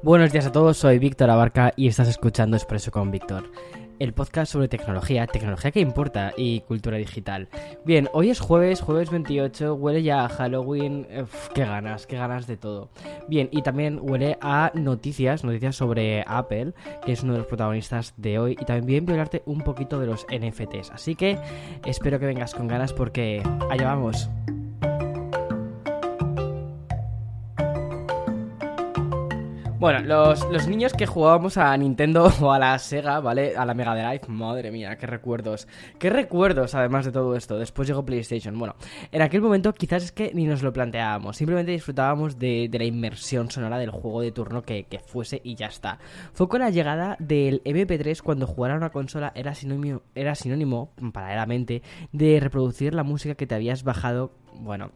Buenos días a todos, soy Víctor Abarca y estás escuchando Expreso con Víctor, el podcast sobre tecnología, tecnología que importa y cultura digital. Bien, hoy es jueves, jueves 28, huele ya a Halloween, qué ganas, qué ganas de todo. Bien, y también huele a noticias, noticias sobre Apple, que es uno de los protagonistas de hoy, y también voy a hablarte un poquito de los NFTs. Así que espero que vengas con ganas porque allá vamos. Bueno, los, los, niños que jugábamos a Nintendo o a la Sega, ¿vale? A la Mega Drive, madre mía, qué recuerdos. Qué recuerdos, además de todo esto. Después llegó PlayStation. Bueno, en aquel momento quizás es que ni nos lo planteábamos. Simplemente disfrutábamos de, de la inmersión sonora del juego de turno que, que, fuese y ya está. Fue con la llegada del MP3 cuando jugar a una consola era sinónimo, era sinónimo, paralelamente, de reproducir la música que te habías bajado bueno,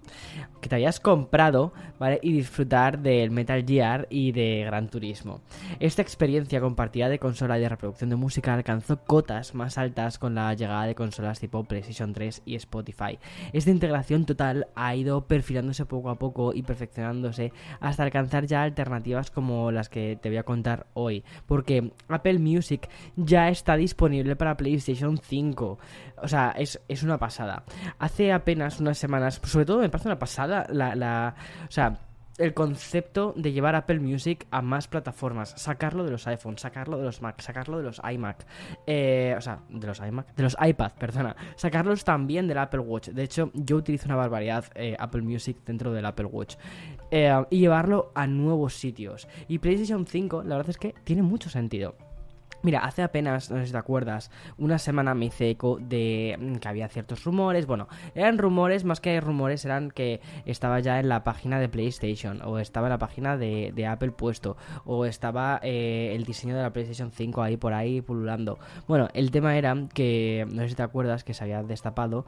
que te habías comprado, ¿vale? Y disfrutar del Metal Gear y de Gran Turismo. Esta experiencia compartida de consola y de reproducción de música alcanzó cotas más altas con la llegada de consolas tipo PlayStation 3 y Spotify. Esta integración total ha ido perfilándose poco a poco y perfeccionándose hasta alcanzar ya alternativas como las que te voy a contar hoy, porque Apple Music ya está disponible para PlayStation 5. O sea, es, es una pasada. Hace apenas unas semanas sobre todo me parece una pasada la, o sea, el concepto de llevar Apple Music a más plataformas, sacarlo de los iPhones, sacarlo de los Mac, sacarlo de los iMac, eh, o sea, de los iMac, de los iPad, perdona, sacarlos también del Apple Watch. De hecho, yo utilizo una barbaridad eh, Apple Music dentro del Apple Watch eh, y llevarlo a nuevos sitios. Y PlayStation 5, la verdad es que tiene mucho sentido. Mira, hace apenas, no sé si te acuerdas, una semana me hice eco de mm, que había ciertos rumores. Bueno, eran rumores, más que rumores, eran que estaba ya en la página de PlayStation, o estaba en la página de, Apple puesto, o estaba eh, el diseño de la PlayStation 5 ahí por ahí pululando. Bueno, el tema era que, no sé si te acuerdas, que se había destapado,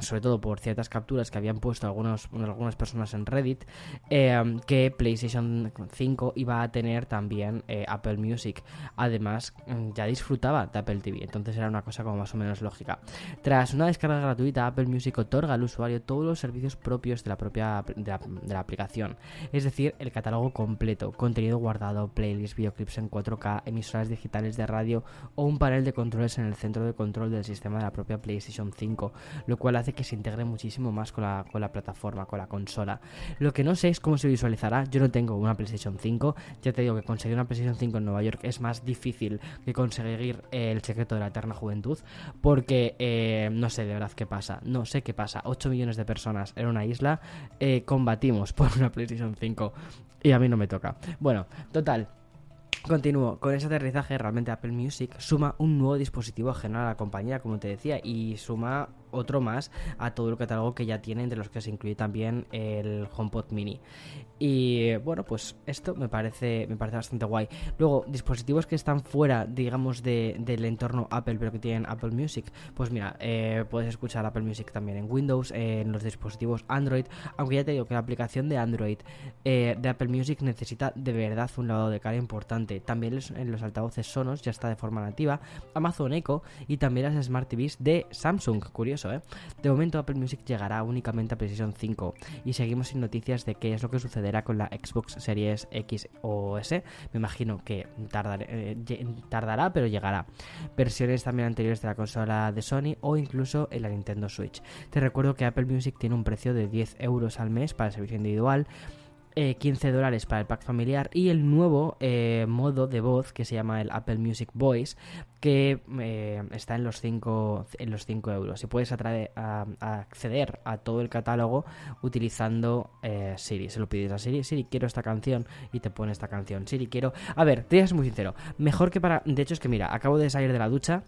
sobre todo por ciertas capturas que habían puesto algunos, algunas personas en Reddit, eh, que PlayStation 5 iba a tener también eh, Apple Music. Además, ya disfrutaba de Apple TV, entonces era una cosa como más o menos lógica. Tras una descarga gratuita, Apple Music otorga al usuario todos los servicios propios de la propia de la aplicación, es decir, el catálogo completo, contenido guardado, playlists, videoclips en 4K, emisoras digitales de radio o un panel de controles en el centro de control del sistema de la propia PlayStation 5, lo cual hace que se integre muchísimo más con la, con la plataforma, con la consola. Lo que no sé es cómo se visualizará, yo no tengo una PlayStation 5, ya te digo que conseguir una PlayStation 5 en Nueva York es más difícil que conseguir el secreto de la eterna juventud, porque eh, no sé de verdad qué pasa, no sé qué pasa. 8 millones de personas en una isla eh, combatimos por una PlayStation 5 y a mí no me toca. Bueno, total. Continúo, con ese aterrizaje realmente Apple Music suma un nuevo dispositivo ajeno a la compañía, como te decía, y suma otro más a todo el catálogo que ya tiene, entre los que se incluye también el HomePod Mini. Y bueno, pues esto me parece, me parece bastante guay. Luego, dispositivos que están fuera, digamos, de, del entorno Apple, pero que tienen Apple Music, pues mira, eh, puedes escuchar Apple Music también en Windows, en los dispositivos Android, aunque ya te digo que la aplicación de Android eh, de Apple Music necesita de verdad un lavado de cara importante. También en los altavoces Sonos ya está de forma nativa, Amazon Echo y también las Smart TVs de Samsung, curioso, ¿eh? De momento Apple Music llegará únicamente a PlayStation 5 y seguimos sin noticias de qué es lo que sucederá con la Xbox Series X o S. Me imagino que eh, tardará, pero llegará. Versiones también anteriores de la consola de Sony o incluso en la Nintendo Switch. Te recuerdo que Apple Music tiene un precio de 10 euros al mes para el servicio individual 15 eh, dólares para el pack familiar y el nuevo eh, modo de voz que se llama el Apple Music Voice que eh, está en los 5 en los 5 euros. Y puedes a, acceder a todo el catálogo utilizando Siri. Se lo pides a Siri Siri quiero esta canción y te pone esta canción. Siri quiero a ver te ser muy sincero. Mejor que para de hecho es que mira acabo de salir de la ducha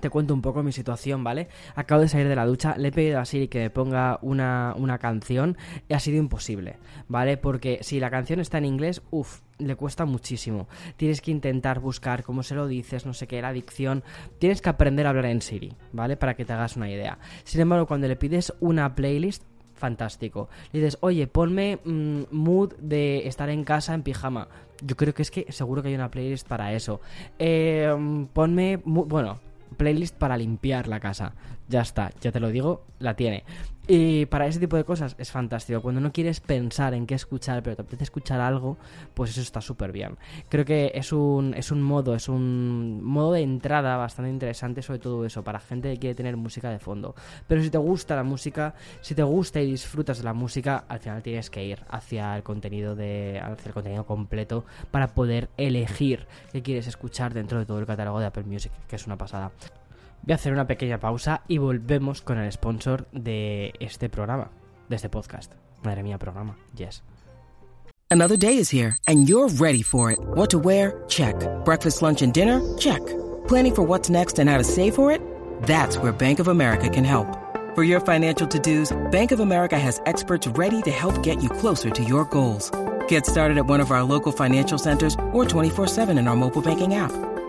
te cuento un poco mi situación, ¿vale? Acabo de salir de la ducha, le he pedido a Siri que me ponga una, una canción y ha sido imposible, ¿vale? Porque si la canción está en inglés, uff, le cuesta muchísimo. Tienes que intentar buscar cómo se lo dices, no sé qué, la dicción. Tienes que aprender a hablar en Siri, ¿vale? Para que te hagas una idea. Sin embargo, cuando le pides una playlist, fantástico. Le dices, oye, ponme mm, mood de estar en casa en pijama. Yo creo que es que seguro que hay una playlist para eso. Eh, ponme, bueno, playlist para limpiar la casa. Ya está, ya te lo digo, la tiene. Y para ese tipo de cosas es fantástico. Cuando no quieres pensar en qué escuchar, pero te apetece escuchar algo, pues eso está súper bien. Creo que es un, es un modo, es un modo de entrada bastante interesante sobre todo eso, para gente que quiere tener música de fondo. Pero si te gusta la música, si te gusta y disfrutas de la música, al final tienes que ir hacia el contenido de. hacia el contenido completo para poder elegir qué quieres escuchar dentro de todo el catálogo de Apple Music, que es una pasada. Voy a hacer una pequeña pausa y volvemos con el sponsor de este programa, de este podcast. Madre mía, programa. Yes. Another day is here and you're ready for it. What to wear? Check. Breakfast, lunch, and dinner? Check. Planning for what's next and how to save for it? That's where Bank of America can help. For your financial to-dos, Bank of America has experts ready to help get you closer to your goals. Get started at one of our local financial centers or 24-7 in our mobile banking app.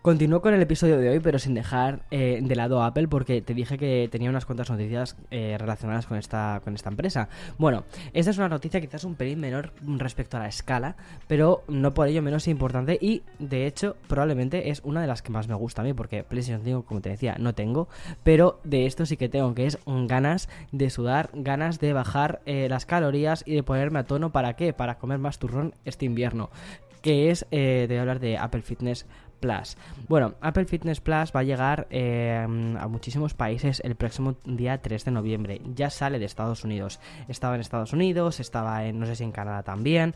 Continúo con el episodio de hoy, pero sin dejar eh, de lado a Apple, porque te dije que tenía unas cuantas noticias eh, relacionadas con esta, con esta empresa. Bueno, esta es una noticia quizás un pelín menor respecto a la escala, pero no por ello menos importante y, de hecho, probablemente es una de las que más me gusta a mí, porque PlayStation 5, como te decía, no tengo, pero de esto sí que tengo, que es ganas de sudar, ganas de bajar eh, las calorías y de ponerme a tono, ¿para qué? Para comer más turrón este invierno que es, eh, de hablar de Apple Fitness Bueno, Apple Fitness Plus va a llegar eh, a muchísimos países el próximo día 3 de noviembre. Ya sale de Estados Unidos. Estaba en Estados Unidos, estaba en, no sé si en Canadá también,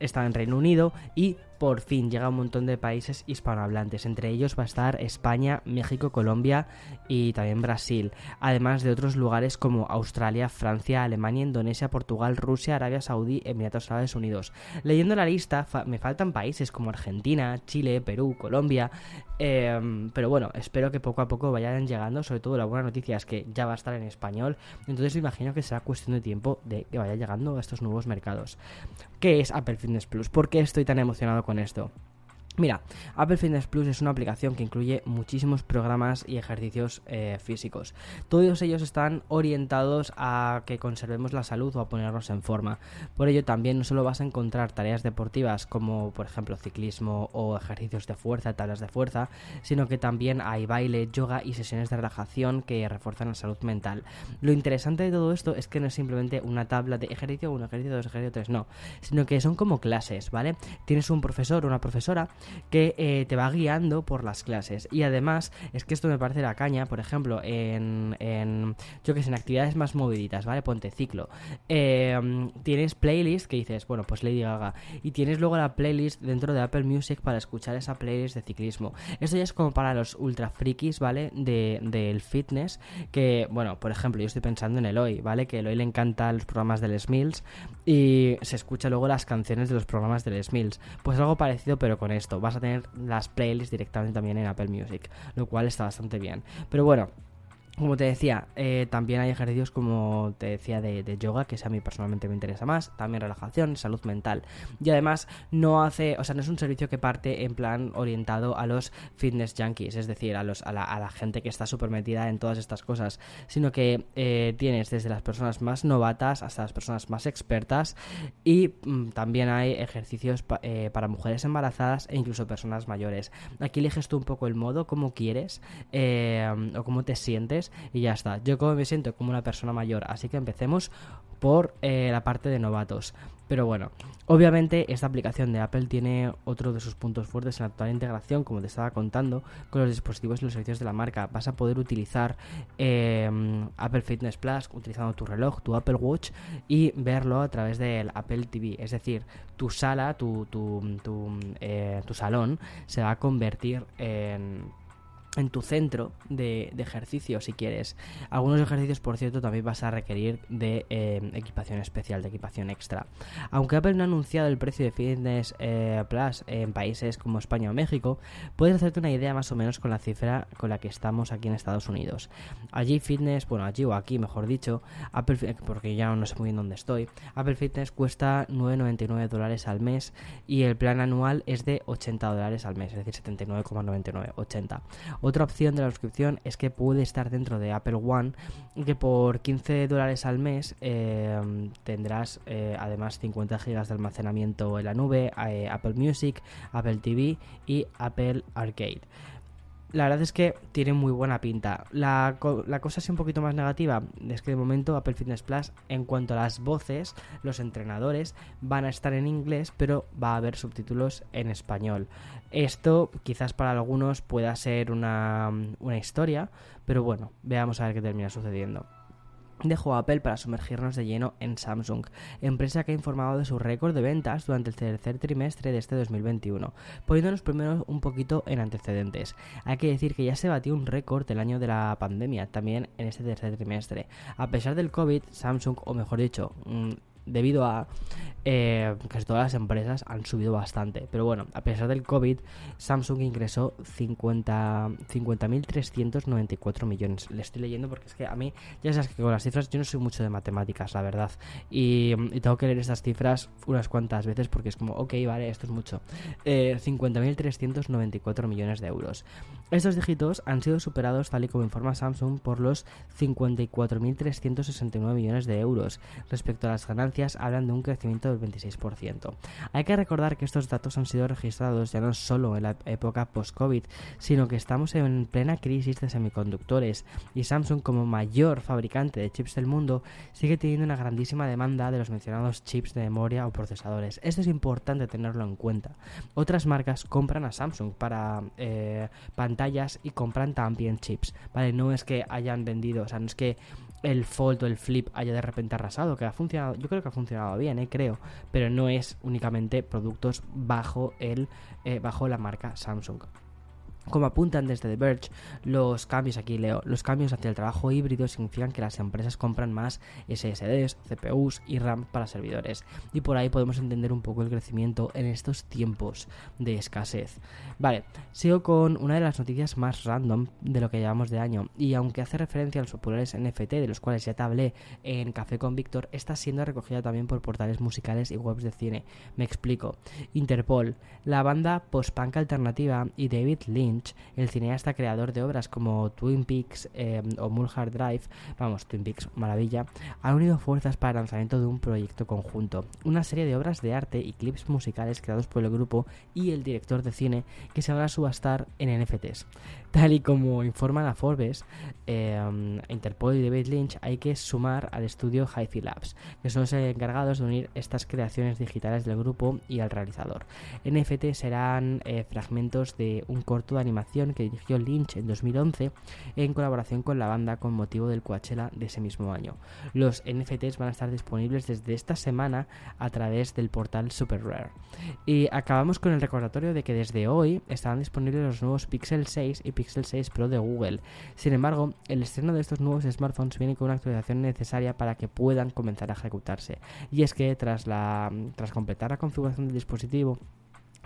estaba en Reino Unido y por fin llega a un montón de países hispanohablantes. Entre ellos va a estar España, México, Colombia y también Brasil. Además de otros lugares como Australia, Francia, Alemania, Indonesia, Portugal, Rusia, Arabia Saudí, Emiratos Árabes Unidos. Leyendo la lista me faltan países como Argentina, Chile, Perú, Colombia. Em, pero bueno, espero que poco a poco vayan llegando. Sobre todo la buena noticia es que ya va a estar en español. Entonces me imagino que será cuestión de tiempo de que vaya llegando a estos nuevos mercados. ¿Qué es Apple Fitness Plus? ¿Por qué estoy tan emocionado con esto? Mira, Apple Fitness Plus es una aplicación que incluye muchísimos programas y ejercicios eh, físicos. Todos ellos están orientados a que conservemos la salud o a ponernos en forma. Por ello también no solo vas a encontrar tareas deportivas como por ejemplo ciclismo o ejercicios de fuerza, tablas de fuerza, sino que también hay baile, yoga y sesiones de relajación que refuerzan la salud mental. Lo interesante de todo esto es que no es simplemente una tabla de ejercicio, un ejercicio, dos ejercicios, tres, no, sino que son como clases, ¿vale? Tienes un profesor o una profesora que eh, te va guiando por las clases. Y además, es que esto me parece la caña, por ejemplo, en, yo que sé, en actividades más moviditas, ¿vale? Ponte ciclo. Em, tienes playlist que dices, bueno, pues Lady Gaga. Y tienes luego la playlist dentro de Apple Music para escuchar esa playlist de ciclismo. Esto ya es como para los ultra frikis, ¿vale? del fitness. Que, bueno, por ejemplo, yo estoy pensando en Eloy, ¿vale? Que Eloy le encanta los programas del Smills y se escucha luego las canciones de los programas del Smills. Pues algo parecido, pero con esto. Vas a tener las playlists directamente también en Apple Music, lo cual está bastante bien. Pero bueno, como te decía, eh, también hay ejercicios como te decía de, yoga, que a mí personalmente me interesa más, también relajación, salud mental. Y además no hace, o sea, no es un servicio que parte en plan orientado a los fitness junkies, es decir, a, los, a, la, gente que está súper metida en todas estas cosas, sino que eh, tienes desde las personas más novatas hasta las personas más expertas y mm, también hay ejercicios eh, para mujeres embarazadas e incluso personas mayores. Aquí eliges tú un poco el modo, cómo quieres o cómo te sientes y ya está. Yo como me siento como una persona mayor, así que empecemos por eh, la parte de novatos. Pero bueno, obviamente esta aplicación de Apple tiene otro de sus puntos fuertes en la total integración, como te estaba contando, con los dispositivos y los servicios de la marca. Vas a poder utilizar em, Apple Fitness Plus utilizando tu reloj, tu Apple Watch y verlo a través del Apple TV. Es decir, tu sala, tu, tu, tu, eh, tu salón se va a convertir en en tu centro de, ejercicio si quieres. Algunos ejercicios, por cierto, también vas a requerir de eh, equipación especial, de equipación extra. Aunque Apple no ha anunciado el precio de Fitness eh, Plus en países como España o México, puedes hacerte una idea más o menos con la cifra con la que estamos aquí en Estados Unidos. Allí Fitness, bueno, allí o aquí mejor dicho, Apple, porque ya no sé muy bien dónde estoy, Apple Fitness cuesta 9,99 dólares al mes y el plan anual es de 80 dólares al mes, es decir, 79,99, 80. Otra opción de la suscripción es que puede estar dentro de Apple One que por 15 dólares al mes eh, tendrás eh, además 50 GB de almacenamiento en la nube, eh, Apple Music, Apple TV y Apple Arcade la verdad es que tiene muy buena pinta. La, cosa así un poquito más negativa es que de momento Apple Fitness Plus, en cuanto a las voces, los entrenadores van a estar en inglés, pero va a haber subtítulos en español. Esto quizás para algunos pueda ser una, una historia, pero bueno, veamos a ver qué termina sucediendo dejó Apple para sumergirnos de lleno en Samsung, empresa que ha informado de su récord de ventas durante el tercer trimestre de este 2021, poniéndonos primero un poquito en antecedentes. Hay que decir que ya se batió un récord el año de la pandemia, también en este tercer trimestre. A pesar del COVID, Samsung, o mejor dicho, mm, debido a eh, casi todas las empresas han subido bastante. Pero bueno, a pesar del COVID, Samsung ingresó 50.394 millones. Le estoy leyendo porque es que a mí, ya sabes que con las cifras yo no soy mucho de matemáticas, la verdad. Y, tengo que leer estas cifras unas cuantas veces porque es como, ok, vale, esto es mucho. Eh, 50.394 millones de euros. Estos dígitos han sido superados, tal y como informa Samsung, por los 54.369 millones de euros respecto a las ganancias hablan de un crecimiento del 26%. Hay que recordar que estos datos han sido registrados ya no solo en la época post-COVID, sino que estamos en plena crisis de semiconductores y Samsung como mayor fabricante de chips del mundo sigue teniendo una grandísima demanda de los mencionados chips de memoria o procesadores. Esto es importante tenerlo en cuenta. Otras marcas compran a Samsung para eh, pantallas y compran también chips. Vale, no es que hayan vendido, o sea, no es que el Fold o el Flip haya de repente arrasado, que ha funcionado, yo creo que ha funcionado bien, ¿eh? creo, pero no es únicamente productos bajo el eh, bajo la marca Samsung. Como apuntan desde The Verge, los cambios, aquí leo, los cambios hacia el trabajo híbrido significan que las empresas compran más SSDs, CPUs y RAM para servidores. Y por ahí podemos entender un poco el crecimiento en estos tiempos de escasez. Vale, sigo con una de las noticias más random de lo que llevamos de año. Y aunque hace referencia a los populares NFT, de los cuales ya te hablé en Café con Víctor, está siendo recogida también por portales musicales y webs de cine. Me explico. Interpol, la banda post-punk alternativa y David Lynch el cineasta creador de obras como Twin Peaks em, o Mulholland Drive, vamos, Twin Peaks, maravilla, han unido fuerzas para el lanzamiento de un proyecto conjunto, una serie de obras de arte y clips musicales creados por el grupo y el director de cine que se van a subastar en NFTs. Tal y como informa la Forbes, em, Interpol y David Lynch, hay que sumar al estudio hi Labs, que son los encargados de unir estas creaciones digitales del grupo y al realizador. NFT serán eh, fragmentos de un corto animación que dirigió Lynch en 2011 en colaboración con la banda con motivo del Coachella de ese mismo año. Los NFTs van a estar disponibles desde esta semana a través del portal Super Rare. Y acabamos con el recordatorio de que desde hoy estarán disponibles los nuevos Pixel 6 y Pixel Pixel 6 Pro de Google. Sin embargo, el estreno de estos nuevos smartphones viene con una actualización necesaria para que puedan comenzar a ejecutarse. Y es que tras, la, tras completar la configuración del dispositivo,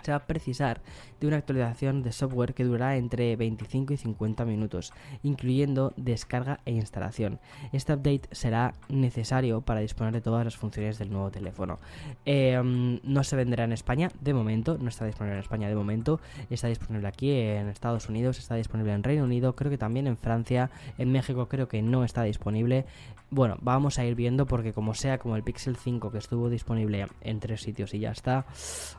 se va a precisar de una actualización de software que durará entre 25 y 50 minutos, incluyendo descarga e instalación. Este update será necesario para disponer de todas las funciones del nuevo teléfono. Em, no se venderá en España de momento, no está disponible en España de momento, está disponible aquí en Estados Unidos, está disponible en Reino Unido, creo que también en Francia, en México creo que no está disponible. Bueno, vamos a ir viendo porque como sea como el Pixel 5 que estuvo disponible en tres sitios y ya está,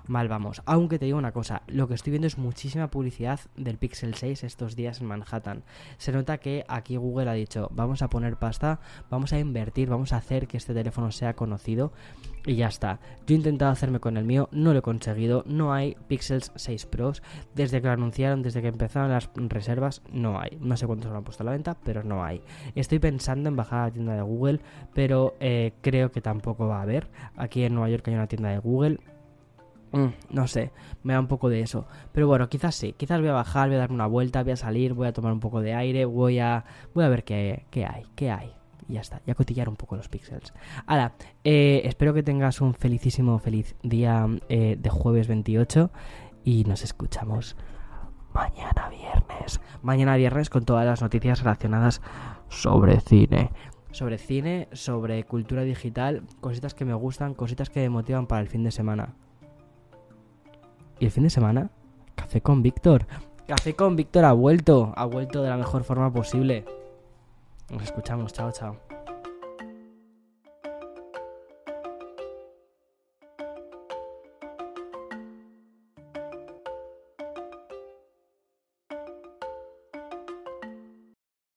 mal vamos. Aunque te digo una cosa, lo que estoy viendo es muchísima publicidad del Pixel 6 estos días en Manhattan. Se nota que aquí Google ha dicho, vamos a poner pasta, vamos a invertir, vamos a hacer que este teléfono sea conocido y ya está. Yo he intentado hacerme con el mío, no lo he conseguido, no hay Pixels 6 Pros. Desde que lo anunciaron, desde que empezaron las reservas, no hay. No sé cuántos lo han puesto a la venta, pero no hay. Estoy pensando en bajar a la tienda de Google, pero eh, creo que tampoco va a haber. Aquí en Nueva York hay una tienda de Google mm, no sé, me da un poco de eso. Pero bueno, quizás sí, quizás voy a bajar, voy a darme una vuelta, voy a salir, voy a tomar un poco de aire, voy a, voy a ver qué, qué hay, qué hay. Y ya está, ya cotillar un poco los píxeles. Ahora, eh, espero que tengas un felicísimo, feliz día eh, de jueves 28 y nos escuchamos mañana viernes. Mañana viernes con todas las noticias relacionadas sobre cine. Sobre cine, sobre cultura digital, cositas que me gustan, cositas que me motivan para el fin de semana. Y el fin de semana, café con Víctor. Café con Víctor ha vuelto, ha vuelto de la mejor forma posible. Nos escuchamos, chao, chao.